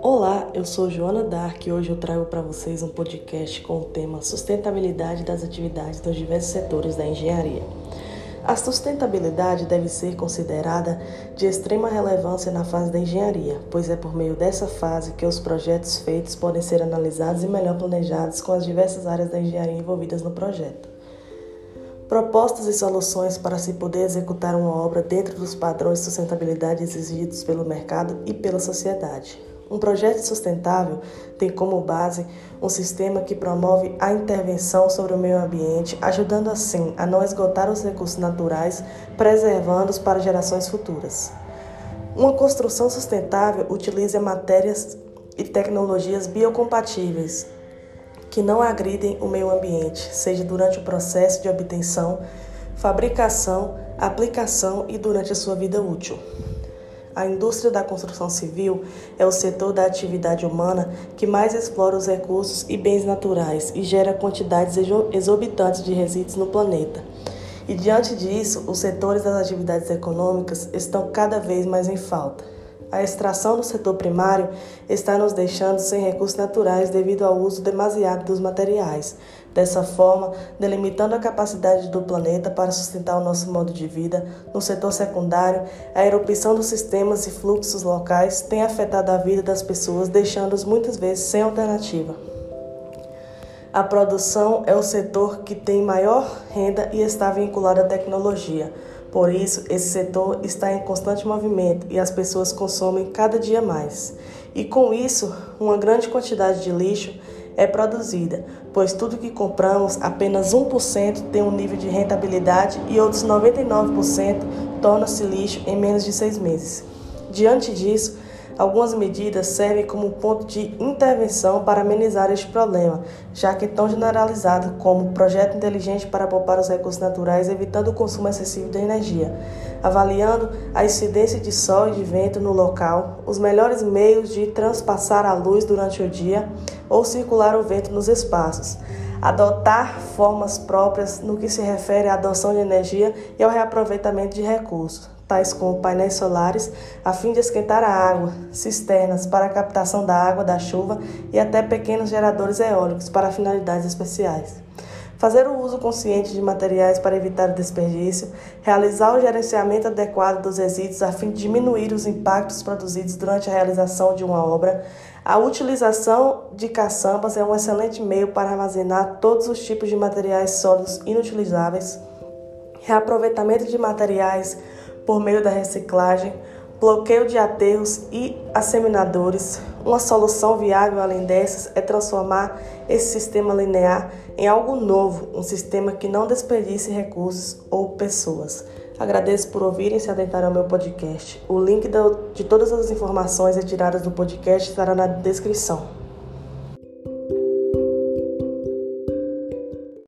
Olá, eu sou Joana Dark e hoje eu trago para vocês um podcast com o tema Sustentabilidade das atividades dos diversos setores da engenharia. A sustentabilidade deve ser considerada de extrema relevância na fase da engenharia, pois é por meio dessa fase que os projetos feitos podem ser analisados e melhor planejados com as diversas áreas da engenharia envolvidas no projeto. Propostas e soluções para se poder executar uma obra dentro dos padrões de sustentabilidade exigidos pelo mercado e pela sociedade. Um projeto sustentável tem como base um sistema que promove a intervenção sobre o meio ambiente, ajudando assim a não esgotar os recursos naturais, preservando-os para gerações futuras. Uma construção sustentável utiliza matérias e tecnologias biocompatíveis que não agridem o meio ambiente, seja durante o processo de obtenção, fabricação, aplicação e durante a sua vida útil. A indústria da construção civil é o setor da atividade humana que mais explora os recursos e bens naturais e gera quantidades exorbitantes de resíduos no planeta. E diante disso, os setores das atividades econômicas estão cada vez mais em falta. A extração do setor primário está nos deixando sem recursos naturais devido ao uso demasiado dos materiais, dessa forma, delimitando a capacidade do planeta para sustentar o nosso modo de vida. No setor secundário, a erupção dos sistemas e fluxos locais tem afetado a vida das pessoas, deixando-os muitas vezes sem alternativa. A produção é o setor que tem maior renda e está vinculado à tecnologia. Por isso, esse setor está em constante movimento e as pessoas consomem cada dia mais. E com isso, uma grande quantidade de lixo é produzida, pois tudo que compramos, apenas 1% tem um nível de rentabilidade e outros 99% torna-se lixo em menos de seis meses. Diante disso, Algumas medidas servem como ponto de intervenção para amenizar este problema, já que tão generalizado como projeto inteligente para poupar os recursos naturais, evitando o consumo excessivo de energia, avaliando a incidência de sol e de vento no local, os melhores meios de transpassar a luz durante o dia ou circular o vento nos espaços. Adotar formas próprias no que se refere à adoção de energia e ao reaproveitamento de recursos, tais como painéis solares, a fim de esquentar a água, cisternas para a captação da água da chuva e até pequenos geradores eólicos para finalidades especiais. Fazer o uso consciente de materiais para evitar o desperdício, realizar o gerenciamento adequado dos resíduos a fim de diminuir os impactos produzidos durante a realização de uma obra. A utilização de caçambas é um excelente meio para armazenar todos os tipos de materiais sólidos inutilizáveis. Reaproveitamento de materiais por meio da reciclagem, bloqueio de aterros e asseminadores. Uma solução viável além dessas é transformar esse sistema linear em algo novo, um sistema que não desperdice recursos ou pessoas. Agradeço por ouvirem e se atentarem ao meu podcast. O link de todas as informações retiradas do podcast estará na descrição.